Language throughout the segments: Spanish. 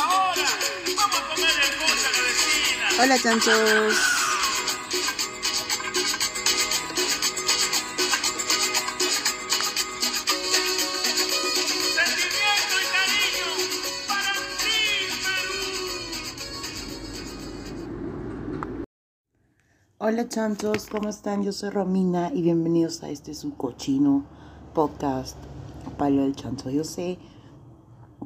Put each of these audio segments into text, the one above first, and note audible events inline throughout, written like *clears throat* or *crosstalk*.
Ahora, vamos a comer el vecina. Hola chanchos. Sentimiento y cariño para ti, Perú. Hola chanchos, ¿cómo están? Yo soy Romina y bienvenidos a este su cochino podcast Palo del Chancho. Yo sé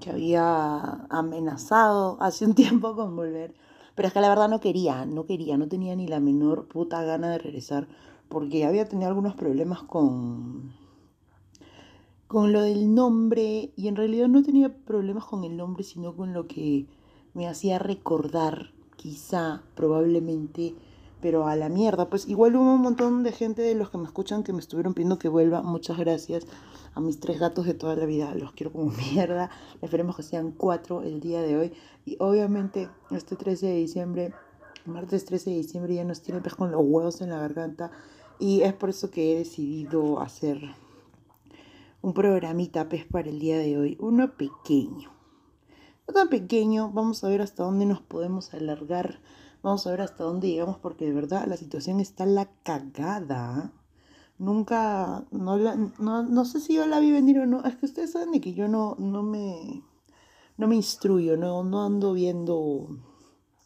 que había amenazado hace un *laughs* tiempo con volver, pero es que la verdad no quería, no quería, no tenía ni la menor puta gana de regresar porque había tenido algunos problemas con con lo del nombre y en realidad no tenía problemas con el nombre, sino con lo que me hacía recordar, quizá, probablemente, pero a la mierda. Pues igual hubo un montón de gente de los que me escuchan que me estuvieron pidiendo que vuelva. Muchas gracias a mis tres gatos de toda la vida. Los quiero como *laughs* mierda. Esperemos que sean cuatro el día de hoy. Y obviamente este 13 de diciembre, martes 13 de diciembre, ya nos tiene pez con los huevos en la garganta. Y es por eso que he decidido hacer un programita pues para el día de hoy, uno pequeño. No tan pequeño, vamos a ver hasta dónde nos podemos alargar, vamos a ver hasta dónde llegamos porque de verdad la situación está la cagada. Nunca, no, la- no, no sé si yo la vi venir o no, es que ustedes saben de que yo no, no me, no me instruyo, no, no ando viendo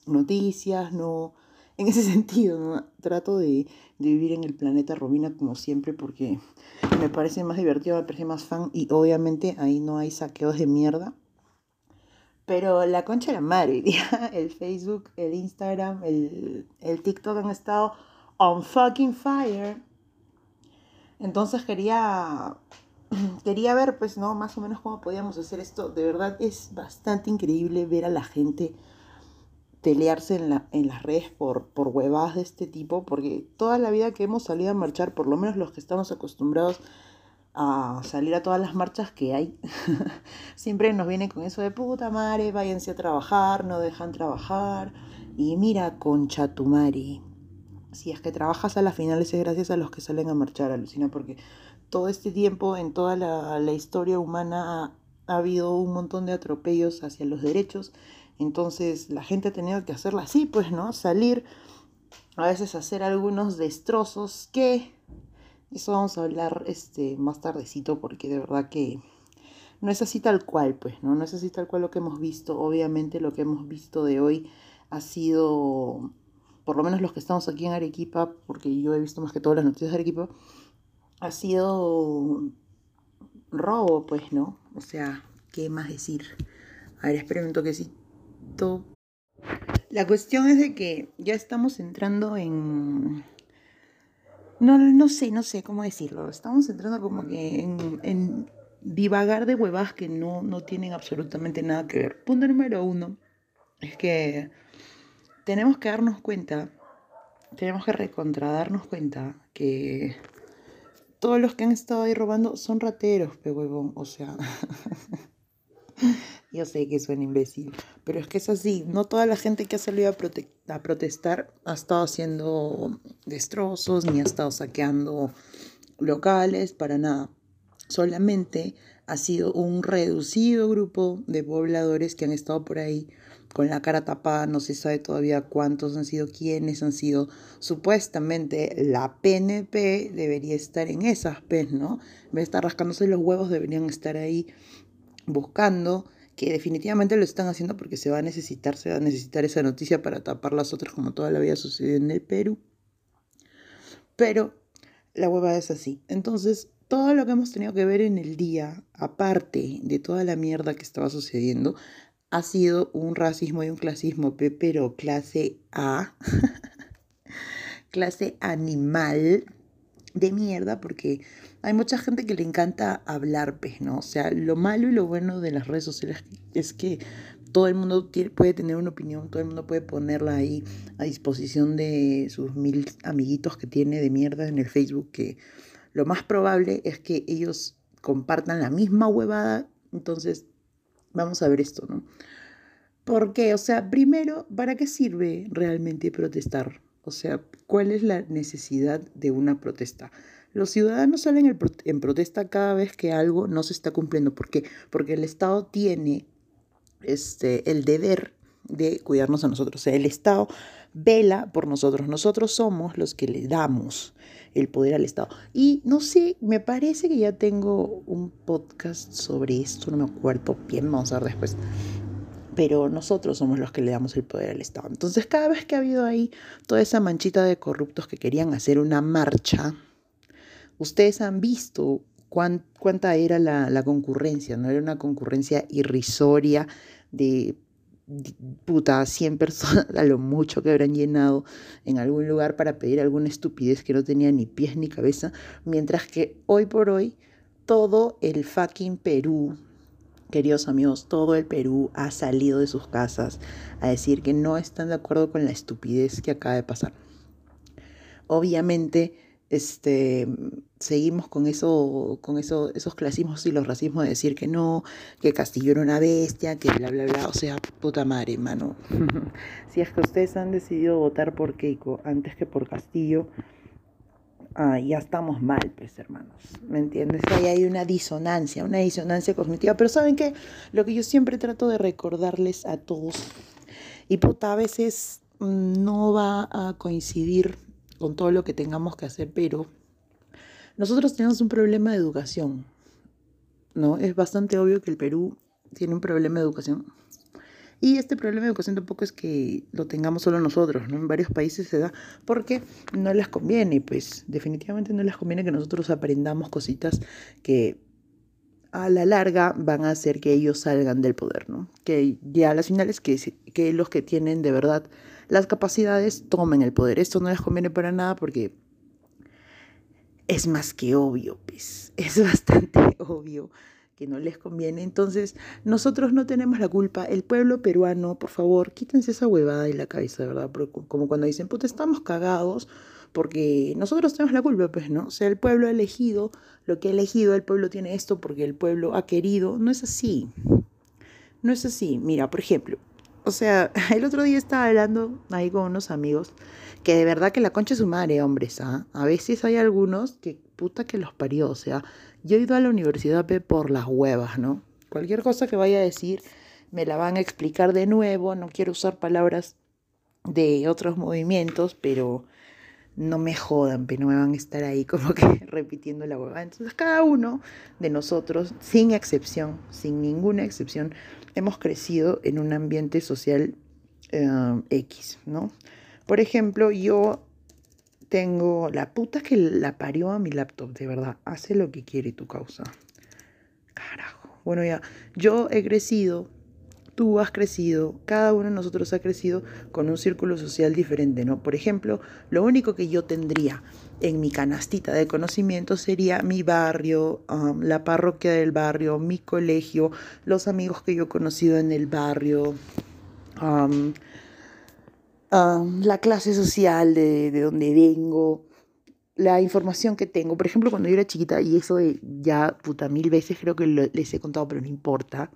noticias, no, en ese *laughs* sentido, ¿no? trato de, de vivir en el planeta Romina como siempre porque me parece más divertido, me parece más fan y obviamente ahí no hay saqueos de mierda. Pero la concha de la madre, *laughs* el Facebook, el Instagram, el, el TikTok han estado on fucking fire. Entonces quería, *clears throat* quería ver, pues, ¿no? Más o menos cómo podíamos hacer esto. De verdad es bastante increíble ver a la gente pelearse en, la, en las redes por, por huevadas de este tipo, porque toda la vida que hemos salido a marchar, por lo menos los que estamos acostumbrados a salir a todas las marchas que hay, *laughs* siempre nos vienen con eso de puta madre, váyanse a trabajar, no dejan trabajar, y mira, concha tu. Si es que trabajas a las finales es gracias a los que salen a marchar, alucina, porque todo este tiempo, en toda la, la historia humana, ha, ha habido un montón de atropellos hacia los derechos. Entonces la gente ha tenido que hacerla así, pues, ¿no? Salir, a veces hacer algunos destrozos que... Eso vamos a hablar este, más tardecito porque de verdad que no es así tal cual, pues, ¿no? No es así tal cual lo que hemos visto. Obviamente lo que hemos visto de hoy ha sido, por lo menos los que estamos aquí en Arequipa, porque yo he visto más que todas las noticias de Arequipa, ha sido robo, pues, ¿no? O sea, ¿qué más decir? A ver, esperen un toquecito. La cuestión es de que ya estamos entrando en... No, no sé, no sé cómo decirlo. Estamos entrando como que en, en divagar de huevadas que no, no tienen absolutamente nada que ver. Punto número uno es que tenemos que darnos cuenta, tenemos que recontradarnos cuenta que todos los que han estado ahí robando son rateros, pe huevón. O sea, *laughs* yo sé que suena imbécil, pero es que es así. No toda la gente que ha salido a, prote- a protestar ha estado haciendo destrozos ni ha estado saqueando locales, para nada. Solamente ha sido un reducido grupo de pobladores que han estado por ahí con la cara tapada, no se sabe todavía cuántos han sido, quiénes han sido. Supuestamente la PNP debería estar en esas PES, ¿no? En vez de estar rascándose los huevos, deberían estar ahí buscando, que definitivamente lo están haciendo porque se va a necesitar, se va a necesitar esa noticia para tapar las otras como toda la vida sucedió en el Perú. Pero la hueva es así. Entonces, todo lo que hemos tenido que ver en el día, aparte de toda la mierda que estaba sucediendo, ha sido un racismo y un clasismo, pe, pero clase A, *laughs* clase animal de mierda, porque hay mucha gente que le encanta hablar, pues, ¿no? O sea, lo malo y lo bueno de las redes sociales es que todo el mundo puede tener una opinión, todo el mundo puede ponerla ahí a disposición de sus mil amiguitos que tiene de mierda en el Facebook, que lo más probable es que ellos compartan la misma huevada, entonces vamos a ver esto, ¿no? Porque, o sea, primero, ¿para qué sirve realmente protestar? O sea, ¿cuál es la necesidad de una protesta? Los ciudadanos salen en pro- en protesta cada vez que algo no se está cumpliendo. ¿Por qué? Porque el Estado tiene este, el deber de cuidarnos a nosotros. O sea, el Estado vela por nosotros. Nosotros somos los que le damos el poder al Estado. Y no sé, me parece que ya tengo un podcast sobre esto, no me acuerdo bien, vamos a ver después. Pero nosotros somos los que le damos el poder al Estado. Entonces, cada vez que ha habido ahí toda esa manchita de corruptos que querían hacer una marcha, ustedes han visto cuánta era la, concurrencia, ¿no? Era una concurrencia irrisoria de puta, 100 personas *laughs* a lo mucho que habrán llenado en algún lugar para pedir alguna estupidez que no tenía ni pies ni cabeza, mientras que hoy por hoy todo el fucking Perú, queridos amigos, todo el Perú ha salido de sus casas a decir que no están de acuerdo con la estupidez que acaba de pasar. Obviamente, este, seguimos con eso, con eso, esos clasismos y los racismos de decir que no, que Castillo era una bestia, que bla bla bla, o sea, puta madre, mano. *laughs* si es que ustedes han decidido votar por Keiko antes que por Castillo, ah, ya estamos mal, pues hermanos, ¿me entiendes? Ahí hay una disonancia, una disonancia cognitiva, pero ¿saben qué? Lo que yo siempre trato de recordarles a todos, y puta, a veces mm, no va a coincidir con todo lo que tengamos que hacer, pero nosotros tenemos un problema de educación, ¿no? Es bastante obvio que el Perú tiene un problema de educación. Y este problema de educación tampoco es que lo tengamos solo nosotros, ¿no? En varios países se da porque no les conviene, pues definitivamente no les conviene que nosotros aprendamos cositas que a la larga van a hacer que ellos salgan del poder, ¿no? Que ya a las finales que, que los que tienen de verdad las capacidades tomen el poder. Esto no les conviene para nada porque es más que obvio, pues. *laughs* Es bastante *laughs* obvio que no les conviene. Entonces, nosotros no tenemos la culpa. El pueblo peruano, por favor, quítense esa huevada de la cabeza, verdad. Como cuando dicen, puta, estamos cagados porque nosotros tenemos la culpa, pues, ¿no? O sea, el pueblo ha elegido lo que ha elegido, el pueblo tiene esto porque el pueblo ha querido. No es así. No es así. Mira, por ejemplo, o sea, *laughs* el otro día estaba hablando ahí con unos amigos que de verdad que la concha es su madre, hombres, ¿ah? A veces hay algunos que puta que los parió, o sea, yo he ido a la universidad por las huevas, ¿no? Cualquier cosa que vaya a decir me la van a explicar de nuevo, no quiero usar palabras de otros movimientos, pero no me jodan, pero no me van a estar ahí como que *laughs* repitiendo la hueva. Entonces cada uno de nosotros, sin excepción, sin ninguna excepción, hemos crecido en un ambiente social eh, X, ¿no? Por ejemplo, yo tengo la puta que la parió a mi laptop, de verdad, hace lo que quiere tu causa. Carajo. Bueno, ya, yo he crecido, tú has crecido, cada uno de nosotros ha crecido con un círculo social diferente, ¿no? Por ejemplo, lo único que yo tendría en mi canastita de conocimiento sería mi barrio, um, la parroquia del barrio, mi colegio, los amigos que yo he conocido en el barrio, um, um, la clase social de, de, donde vengo, la información que tengo. Por ejemplo, cuando yo era chiquita, y eso de ya puta mil veces creo que les he contado, pero no importa.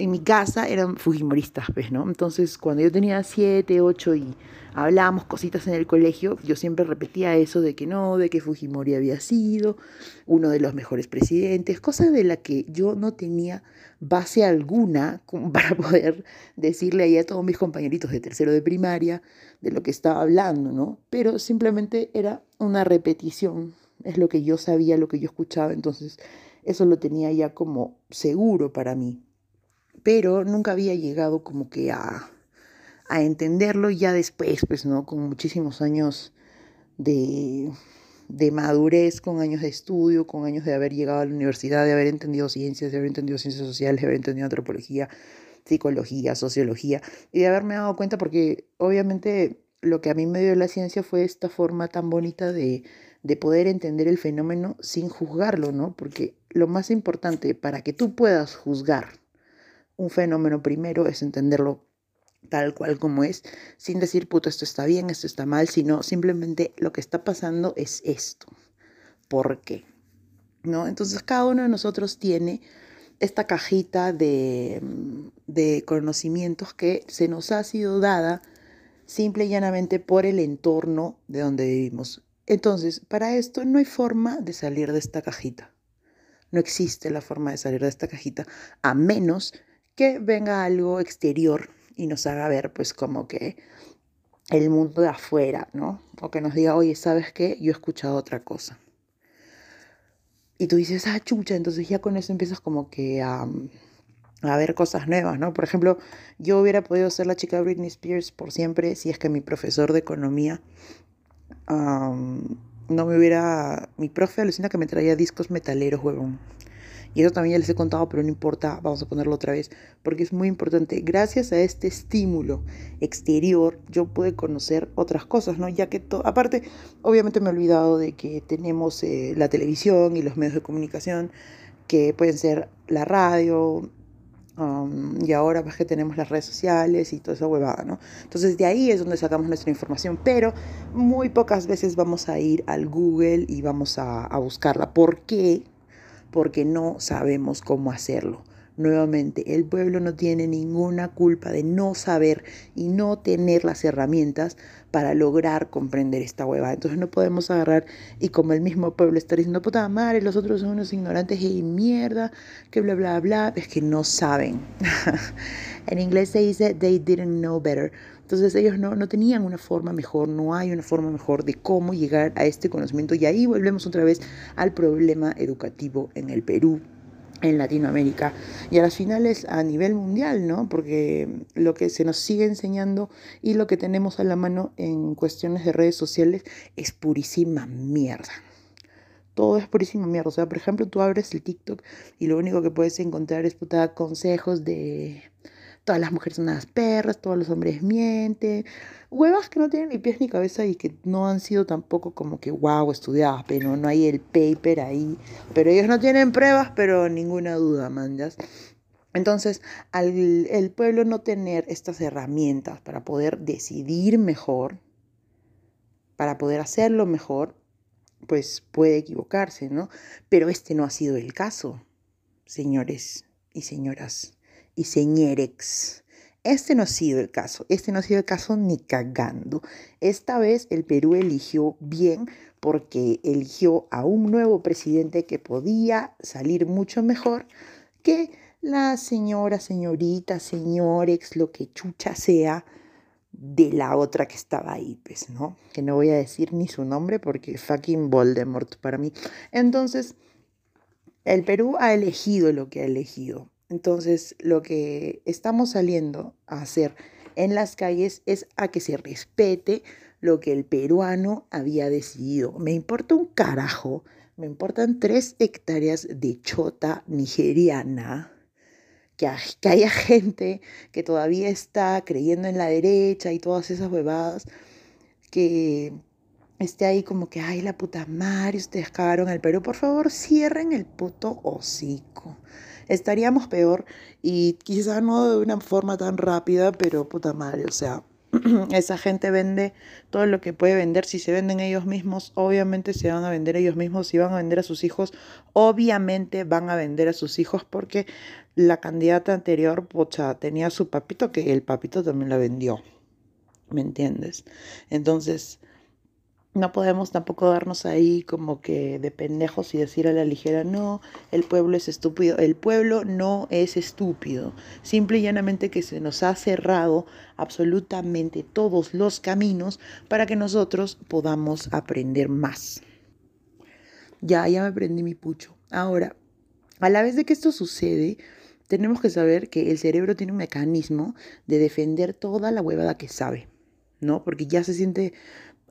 En mi casa eran fujimoristas, pues, ¿no? Entonces, cuando yo tenía siete, ocho y hablábamos cositas en el colegio, yo siempre repetía eso de que no, de que Fujimori había sido uno de los mejores presidentes, cosa de la que yo no tenía base alguna *laughs* para poder decirle ahí a todos mis compañeritos de tercero de primaria de lo que estaba hablando, ¿no? Pero simplemente era una repetición, es lo que yo sabía, lo que yo escuchaba, entonces eso lo tenía ya como seguro para mí. Pero nunca había llegado como que a entenderlo ya después, pues, ¿no? Con muchísimos años de, de madurez, con años de estudio, con años de haber llegado a la universidad, de haber entendido ciencias, de haber entendido ciencias sociales, de haber entendido antropología, psicología, sociología, y de haberme dado cuenta porque obviamente lo que a mí me dio la ciencia fue esta forma tan bonita de, de poder entender el fenómeno sin juzgarlo, ¿no? Porque lo más importante para que tú puedas juzgar un fenómeno primero es entenderlo tal cual como es, sin decir, puto, esto está bien, esto está mal, sino simplemente lo que está pasando es esto. ¿Por qué? ¿No? Entonces cada uno de nosotros tiene esta cajita de, de conocimientos que se nos ha sido dada simple y llanamente por el entorno de donde vivimos. Entonces, para esto no hay forma de salir de esta cajita. No existe la forma de salir de esta cajita, a menos que venga algo exterior y nos haga ver pues como que el mundo de afuera, ¿no? O que nos diga, oye, ¿sabes qué? Yo he escuchado otra cosa. Y tú dices, ah, chucha, entonces ya con eso empiezas como que a, a ver cosas nuevas, ¿no? Por ejemplo, yo hubiera podido ser la chica Britney Spears por siempre si es que mi profesor de economía no me hubiera... Mi profe alucina que me traía discos metaleros, huevón. Y eso también ya les he contado, pero no importa, vamos a ponerlo otra vez, porque es muy importante. Gracias a este estímulo exterior, yo pude conocer otras cosas, ¿no? Ya que, aparte, obviamente me he olvidado de que tenemos eh, la televisión y los medios de comunicación, que pueden ser la radio, um, y ahora pues que tenemos las redes sociales y toda esa huevada, ¿no? Entonces de ahí es donde sacamos nuestra información, pero muy pocas veces vamos a ir al Google y vamos a, a buscarla. ¿Por qué? Porque no sabemos cómo hacerlo. Nuevamente, el pueblo no tiene ninguna culpa de no saber y no tener las herramientas para lograr comprender esta hueva. Entonces no podemos agarrar y como el mismo pueblo está diciendo, puta madre, los otros son unos ignorantes y mierda, que bla, bla, bla, es que no saben. *laughs* en inglés se dice, they didn't know better. Entonces ellos no, no tenían una forma mejor, no hay una forma mejor de cómo llegar a este conocimiento. Y ahí volvemos otra vez al problema educativo en el Perú en Latinoamérica y a las finales a nivel mundial, ¿no? Porque lo que se nos sigue enseñando y lo que tenemos a la mano en cuestiones de redes sociales es purísima mierda. Todo es purísima mierda. O sea, por ejemplo, tú abres el TikTok y lo único que puedes encontrar es puta consejos de todas las mujeres son unas perras, todos los hombres mienten, huevas que no tienen ni pies ni cabeza y que no han sido tampoco como que wow estudiadas, pero no hay el paper ahí, pero ellos no tienen pruebas, pero ninguna duda, mandas. Entonces, al el pueblo no tener estas herramientas para poder decidir mejor, para poder hacerlo mejor, pues puede equivocarse, ¿no? Pero este no ha sido el caso, señores y señoras y señorex. Este no ha sido el caso, este no ha sido el caso ni cagando. Esta vez el Perú eligió bien porque eligió a un nuevo presidente que podía salir mucho mejor que la señora, señorita, señorex, lo que chucha sea de la otra que estaba ahí, pues, ¿no? Que no voy a decir ni su nombre porque fucking Voldemort para mí. Entonces, el Perú ha elegido lo que ha elegido. Entonces, lo que estamos saliendo a hacer en las calles es a que se respete lo que el peruano había decidido. Me importa un carajo, me importan tres hectáreas de chota nigeriana, que, haya *laughs* gente que todavía está creyendo en la derecha y todas esas huevadas, que esté ahí como que, ay, la puta madre, ustedes cagaron el Perú, por favor, cierren el puto hocico estaríamos peor y quizás no de una forma tan rápida, pero puta madre, o sea, *clears throat* esa gente vende todo lo que puede vender. Si se venden ellos mismos, obviamente se van a vender ellos mismos. Si van a vender a sus hijos, obviamente van a vender a sus hijos porque la candidata anterior, pocha, tenía a su papito que el papito también la vendió. ¿Me entiendes? Entonces, no podemos tampoco darnos ahí como que de pendejos y decir a la ligera, no, el pueblo es estúpido. El pueblo no es estúpido. Simple y llanamente que se nos ha cerrado absolutamente todos los caminos para que nosotros podamos aprender más. Ya, ya me aprendí mi pucho. Ahora, a la vez de que esto sucede, tenemos que saber que el cerebro tiene un mecanismo de defender toda la huevada que sabe, ¿no? Porque ya se siente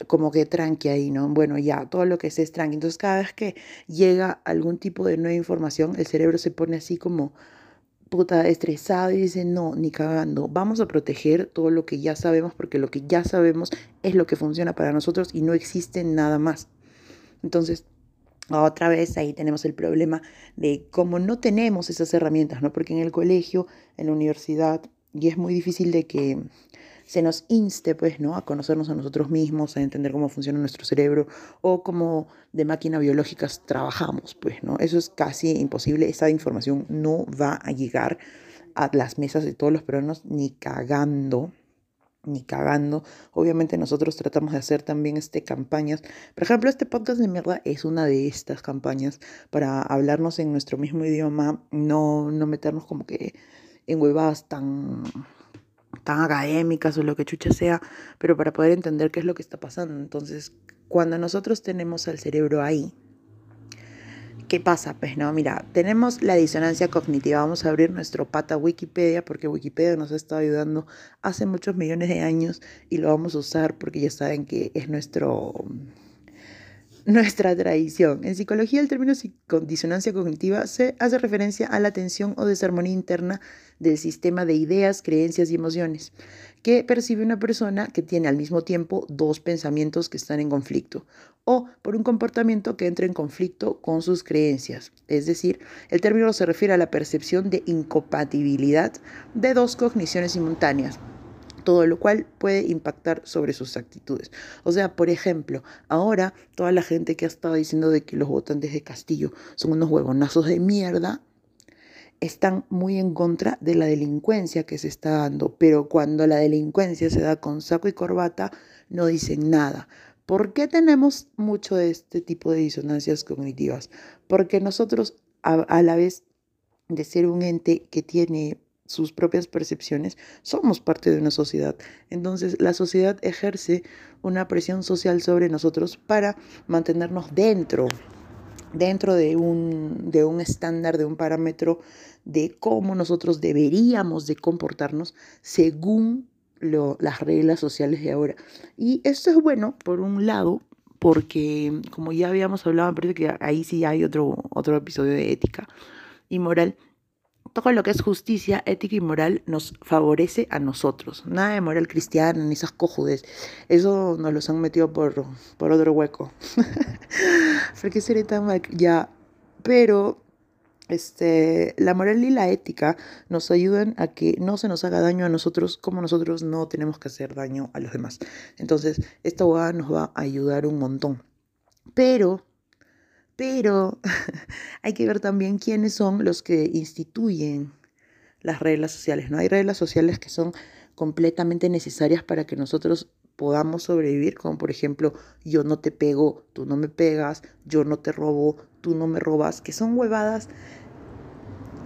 como que tranqui ahí, ¿no? Bueno, ya, todo lo que sé es tranqui. Entonces, cada vez que llega algún tipo de nueva información, el cerebro se pone así como puta estresado y dice, no, ni cagando, vamos a proteger todo lo que ya sabemos porque lo que ya sabemos es lo que funciona para nosotros y no existe nada más. Entonces, otra vez ahí tenemos el problema de cómo no tenemos esas herramientas, ¿no? Porque en el colegio, en la universidad, y es muy difícil de que se nos inste, pues, ¿no? A conocernos a nosotros mismos, a entender cómo funciona nuestro cerebro o cómo de máquina biológicas trabajamos, pues, ¿no? Eso es casi imposible. Esa información no va a llegar a las mesas de todos los peruanos ni cagando ni cagando. Obviamente nosotros tratamos de hacer también este campañas. Por ejemplo, este podcast de mierda es una de estas campañas para hablarnos en nuestro mismo idioma, no, no meternos como que en huevadas tan, tan académicas o lo que chucha sea, pero para poder entender qué es lo que está pasando. Entonces, cuando nosotros tenemos al cerebro ahí, ¿qué pasa? Pues no, mira, tenemos la disonancia cognitiva. Vamos a abrir nuestro pata Wikipedia porque Wikipedia nos ha estado ayudando hace muchos millones de años y lo vamos a usar porque ya saben que es nuestro nuestra tradición. En psicología el término disonancia cognitiva se hace referencia a la tensión o desarmonía interna del sistema de ideas, creencias y emociones que percibe una persona que tiene al mismo tiempo dos pensamientos que están en conflicto o por un comportamiento que entra en conflicto con sus creencias. Es decir, el término se refiere a la percepción de incompatibilidad de dos cogniciones simultáneas todo lo cual puede impactar sobre sus actitudes. O sea, por ejemplo, ahora toda la gente que ha estado diciendo de que los votantes de Castillo son unos huevonazos de mierda, están muy en contra de la delincuencia que se está dando, pero cuando la delincuencia se da con saco y corbata, no dicen nada. ¿Por qué tenemos mucho de este tipo de disonancias cognitivas? Porque nosotros, a, a la vez de ser un ente que tiene sus propias percepciones, somos parte de una sociedad. Entonces la sociedad ejerce una presión social sobre nosotros para mantenernos dentro, dentro de un, de un estándar, de un parámetro de cómo nosotros deberíamos de comportarnos según las reglas sociales de ahora. Y esto es bueno, por un lado, porque como ya habíamos hablado, me parece que ahí sí hay otro, otro episodio de ética y moral, todo lo que es justicia, ética y moral nos favorece a nosotros. Nada de moral cristiana ni esas cojudes. Eso nos los han metido por, por otro hueco. *laughs* ¿Por qué seré tan mal? Ya, pero este, la moral y la ética nos ayudan a que no se nos haga daño a nosotros como nosotros no tenemos que hacer daño a los demás. Entonces, esta abogada nos va a ayudar un montón. Pero pero *laughs* hay que ver también quiénes son los que instituyen las reglas sociales. No hay reglas sociales que son completamente necesarias para que nosotros podamos sobrevivir, como por ejemplo, yo no te pego, tú no me pegas, yo no te robo, tú no me robas, que son huevadas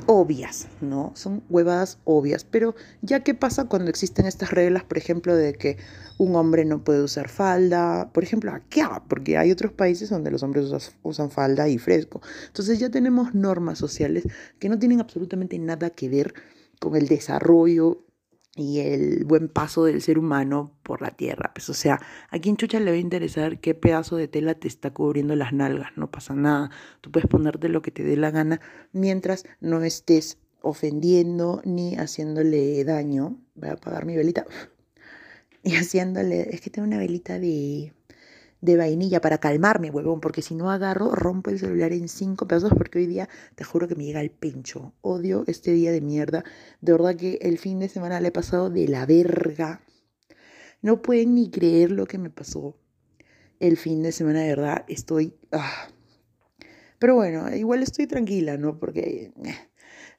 obvias, ¿no? Son huevadas obvias, pero ya qué pasa cuando existen estas reglas, por ejemplo, de que un hombre no puede usar falda, por ejemplo, aquí, porque hay otros países donde los hombres usan falda y fresco. Entonces ya tenemos normas sociales que no tienen absolutamente nada que ver con el desarrollo y el buen paso del ser humano por la tierra. Pues, o sea, a quien chucha le va a interesar qué pedazo de tela te está cubriendo las nalgas, no pasa nada. Tú puedes ponerte lo que te dé la gana mientras no estés ofendiendo ni haciéndole daño. Voy a apagar mi velita. *laughs* Y haciéndole, es que tengo una velita de de vainilla para calmarme, huevón, porque si no agarro, rompo el celular en cinco pedazos porque hoy día te juro que me llega el pincho. Odio este día de mierda. De verdad que el fin de semana le he pasado de la verga. No pueden ni creer lo que me pasó el fin de semana, de verdad. Estoy... Ah. Pero bueno, igual estoy tranquila, ¿no? Porque eh,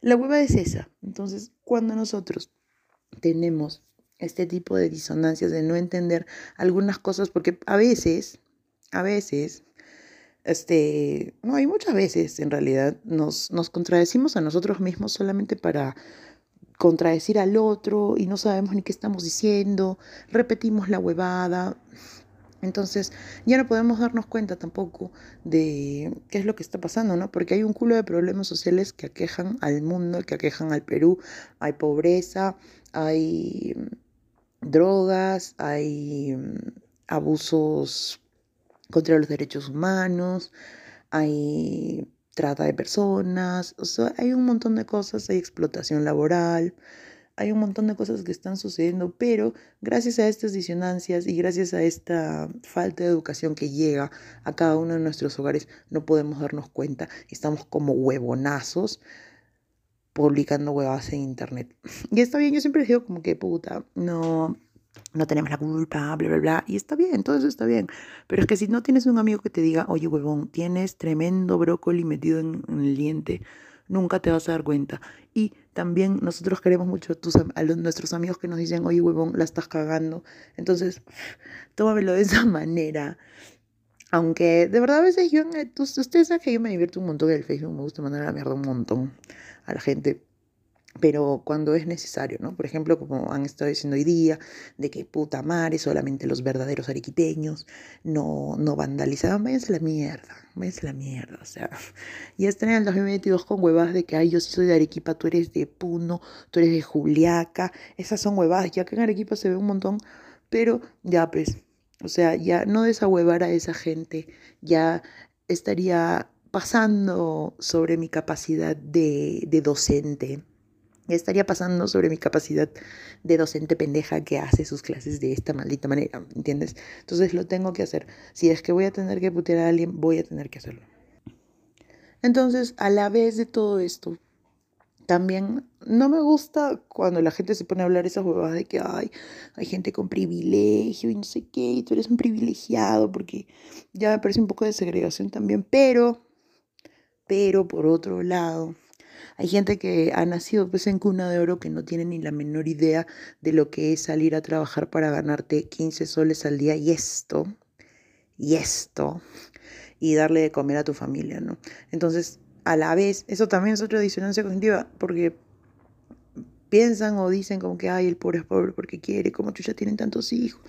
la hueva es esa. Entonces, cuando nosotros tenemos este tipo de disonancias, de no entender algunas cosas, porque a veces, a veces, este, no, hay muchas veces en realidad nos, nos contradecimos a nosotros mismos solamente para contradecir al otro y no sabemos ni qué estamos diciendo, repetimos la huevada. Entonces ya no podemos darnos cuenta tampoco de qué es lo que está pasando, ¿no? Porque hay un culo de problemas sociales que aquejan al mundo, que aquejan al Perú. Hay pobreza, hay drogas, hay mm, abusos contra los derechos humanos, hay trata de personas, hay un montón de cosas, hay explotación laboral, hay un montón de cosas que están sucediendo, pero gracias a estas disonancias y gracias a esta falta de educación que llega a cada uno de nuestros hogares, no podemos darnos cuenta, estamos como huevonazos publicando huevas en internet. Y está bien, yo siempre digo como que puta, no, no tenemos la culpa, bla, bla, bla. Y está bien, todo eso está bien. Pero es que si no tienes un amigo que te diga, oye, huevón, tienes tremendo brócoli metido en, el diente, nunca te vas a dar cuenta. Y también nosotros queremos mucho a, tus, a nuestros amigos que nos dicen, oye, huevón, la estás cagando. Entonces, *laughs* tómamelo de esa manera. Aunque de verdad a veces yo, ustedes saben que yo me divierto un montón en el Facebook, me gusta mandar la mierda un montón a la gente. pero cuando es necesario, ¿no? Por ejemplo, como han estado diciendo hoy día, de que puta madre, solamente los verdaderos arequipeños no, no vandalizaban, váyanse la mierda, váyanse la mierda, o sea, *laughs* ya están en el 2022 con huevadas de que, ay, yo soy de Arequipa, tú eres de Puno, tú eres de Juliaca, esas son huevadas, ya que en Arequipa se ve un montón, pero ya pues, o sea, ya no desahuevar a esa gente, ya estaría pasando sobre mi capacidad de, de docente, estaría pasando sobre mi capacidad de docente pendeja que hace sus clases de esta maldita manera, ¿entiendes? Entonces lo tengo que hacer. Si es que voy a tener que putear a alguien, voy a tener que hacerlo. Entonces, a la vez de todo esto, también no me gusta cuando la gente se pone a hablar esas huevadas de que hay, hay gente con privilegio y no sé qué, y tú eres un privilegiado, porque ya me parece un poco de segregación también, pero, pero por otro lado, hay gente que ha nacido pues en cuna de oro que no tiene ni la menor idea de lo que es salir a trabajar para ganarte 15 soles al día y esto, y esto, y darle de comer a tu familia, ¿no? Entonces, a la vez, eso también es otra disonancia cognitiva, porque piensan o dicen como que, ay, el pobre es pobre porque quiere, como ya tienen tantos hijos.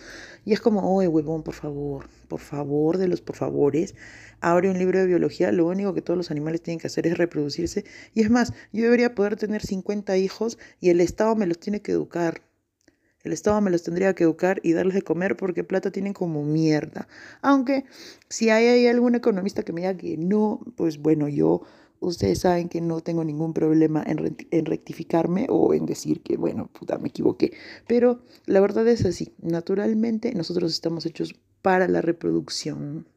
Y es como, oye, huevón, por favor, por favor, de los por favores, abre un libro de biología, lo único que todos los animales tienen que hacer es reproducirse. Y es más, yo debería poder tener 50 hijos y el Estado me los tiene que educar. El Estado me los tendría que educar y darles de comer porque plata tienen como mierda. Aunque si hay, hay algún economista que me diga que no, pues bueno, yo ustedes saben que no tengo ningún problema en, rectificarme o en decir que, bueno, puta, me equivoqué. Pero la verdad es así. Naturalmente, nosotros estamos hechos para la reproducción.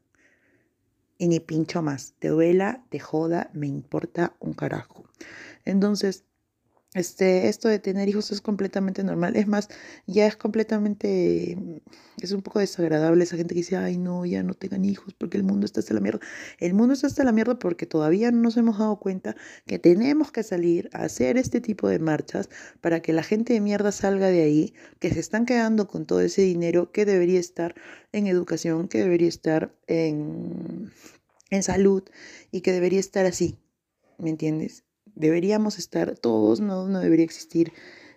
Y ni pincho más. Te duela, te joda, me importa un carajo. Entonces, este, esto de tener hijos es completamente normal. Es más, ya es completamente, es un poco desagradable esa gente que dice, ay no, ya no tengan hijos porque el mundo está hasta la mierda. El mundo está hasta la mierda porque todavía no nos hemos dado cuenta que tenemos que salir a hacer este tipo de marchas para que la gente de mierda salga de ahí, que se están quedando con todo ese dinero que debería estar en educación, que debería estar en, en salud y que debería estar así. ¿Me entiendes? Deberíamos estar todos, no, no debería existir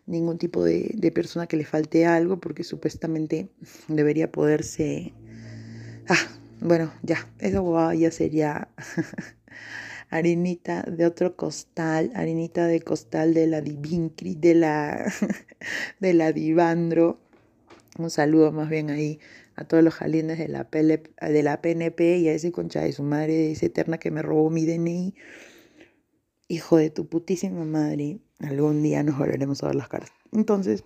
ningún tipo de, de, persona que le falte algo porque supuestamente debería poderse... Ah, bueno, ya, eso ya sería *laughs* harinita de otro costal, harinita de costal de la Divincri, de la, *laughs* de la Divandro. Un saludo más bien ahí a todos los jalines de la, de la PNP y a ese concha de su madre, esa eterna que me robó mi DNI hijo de tu putísima madre, algún día nos volveremos a ver las caras. Entonces,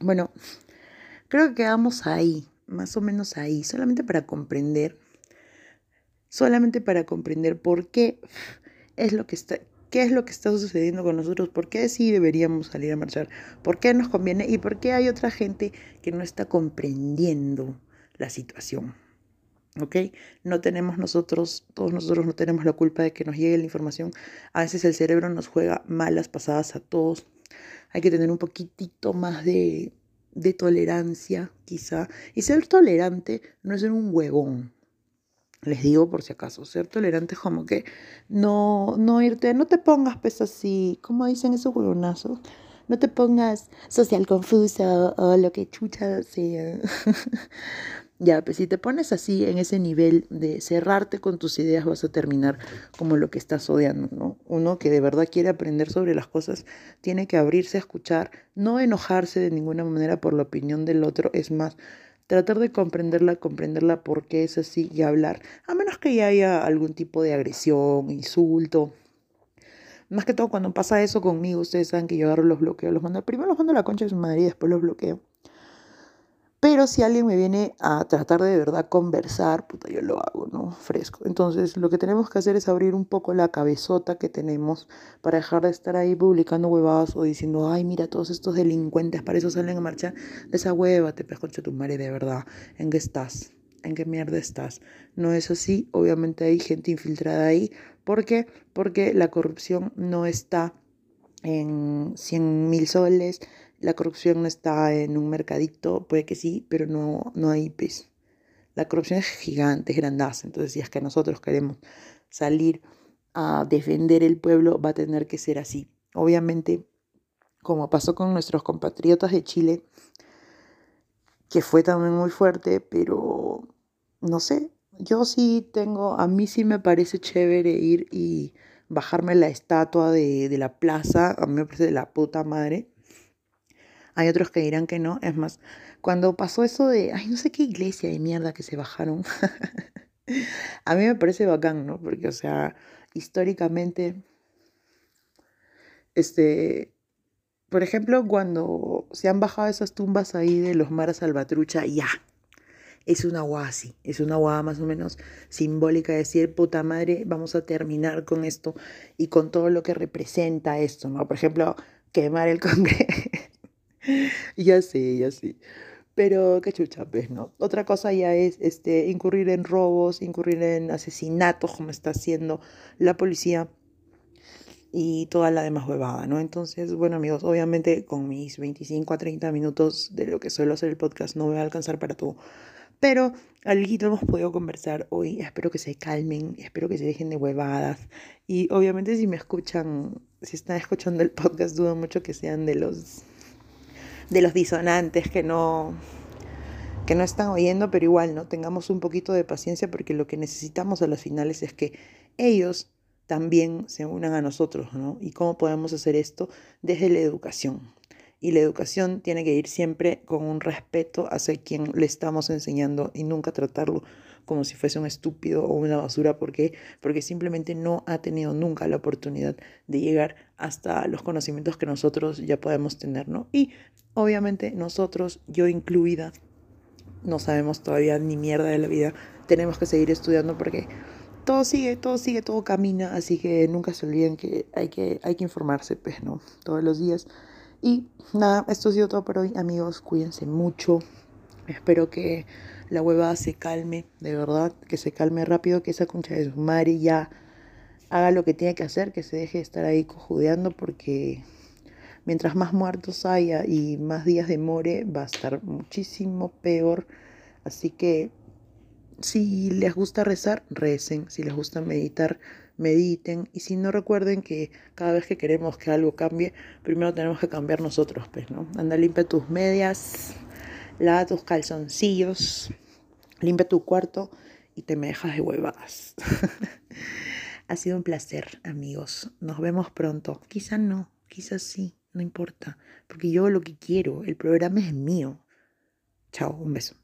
bueno, creo que quedamos ahí, más o menos ahí, solamente para comprender, solamente para comprender por qué es lo que está, qué es lo que está sucediendo con nosotros, por qué sí deberíamos salir a marchar, por qué nos conviene y por qué hay otra gente que no está comprendiendo la situación. ¿Ok? No tenemos nosotros, todos nosotros no tenemos la culpa de que nos llegue la información. A veces el cerebro nos juega malas pasadas a todos. Hay que tener un poquitito más de, de tolerancia, quizá. Y ser tolerante no es ser un huevón. Les digo por si acaso, ser tolerante es como que no, no irte, no te pongas pues así, como dicen esos huevonazos, no te pongas social confuso o lo que chucha sea. *laughs* Ya, pues si te pones así en ese nivel de cerrarte con tus ideas, vas a terminar como lo que estás odiando, ¿no? Uno que de verdad quiere aprender sobre las cosas tiene que abrirse a escuchar, no enojarse de ninguna manera por la opinión del otro, es más, tratar de comprenderla, comprenderla por qué es así y hablar, a menos que ya haya algún tipo de agresión, insulto. Más que todo cuando pasa eso conmigo, ustedes saben que yo agarro los bloqueos, los mando, primero los mando a la concha de su madre y después los bloqueo. Pero si alguien me viene a tratar de, verdad conversar, puta, yo lo hago, ¿no? Fresco. Entonces, lo que tenemos que hacer es abrir un poco la cabezota que tenemos para dejar de estar ahí publicando huevadas o diciendo, ay, mira, todos estos delincuentes, para eso salen a marchar. Esa hueva, te concha tu madre, de verdad. ¿En qué estás? ¿En qué mierda estás? No es así. Obviamente hay gente infiltrada ahí. ¿Por qué? Porque la corrupción no está en 100 mil soles la corrupción no está en un mercadito, puede que sí, pero no, no hay pues. La corrupción es gigante, es grandaza. Entonces, si es que nosotros queremos salir a defender el pueblo, va a tener que ser así. Obviamente, como pasó con nuestros compatriotas de Chile, que fue también muy fuerte, pero no sé, yo sí tengo, a mí sí me parece chévere ir y bajarme la estatua de, de la plaza, a mí me parece de la puta madre. Hay otros que dirán que no, es más, cuando pasó eso de, ay, no sé qué iglesia de mierda que se bajaron, *laughs* a mí me parece bacán, ¿no? Porque, o sea, históricamente, este, por ejemplo, cuando se han bajado esas tumbas ahí de los maras salvatrucha, ya, es una guada así, es una guada más o menos simbólica de decir, puta madre, vamos a terminar con esto y con todo lo que representa esto, ¿no? Por ejemplo, quemar el *laughs* Congreso. *laughs* ya sé, ya sé. Pero qué chucha, pues, ¿no? Otra cosa ya es este, incurrir en robos, incurrir en asesinatos, como está haciendo la policía y toda la demás huevada, ¿no? Entonces, bueno, amigos, obviamente con mis 25 a 30 minutos de lo que suelo hacer el podcast no me va a alcanzar para todo. Pero algo hemos podido conversar hoy. Espero que se calmen, espero que se dejen de huevadas. Y obviamente si me escuchan, si están escuchando el podcast, dudo mucho que sean de los de los disonantes que no que no están oyendo, pero igual, ¿no? Tengamos un poquito de paciencia porque lo que necesitamos a las finales es que ellos también se unan a nosotros, ¿no? ¿Y cómo podemos hacer esto? Desde la educación. Y la educación tiene que ir siempre con un respeto hacia quien le estamos enseñando y nunca tratarlo como si fuese un estúpido o una basura. ¿Por qué? Porque simplemente no ha tenido nunca la oportunidad de llegar hasta los conocimientos que nosotros ya podemos tener, ¿no? Y obviamente nosotros, yo incluida, no sabemos todavía ni mierda de la vida. Tenemos que seguir estudiando porque todo sigue, todo sigue, todo camina. Así que nunca se olviden que hay que, hay que informarse, pues, ¿no? Todos los días. Y nada, esto ha sido todo por hoy, amigos. Cuídense mucho. Espero que la huevada se calme, de verdad, que se calme rápido, que esa concha de su madre ya haga lo que tiene que hacer, que se deje de estar ahí cojudeando, porque mientras más muertos haya y más días demore, va a estar muchísimo peor. Así que si les gusta rezar, recen. Si les gusta meditar, mediten. Y si no recuerden que cada vez que queremos que algo cambie, primero tenemos que cambiar nosotros, pues, ¿no? Anda, limpia tus medias, lava tus calzoncillos, limpia tu cuarto y te me dejas de huevadas. *laughs* ha sido un placer, amigos. Nos vemos pronto. Quizá no, quizás sí, no importa. Porque yo lo que quiero, el programa es mío. Chao, un beso.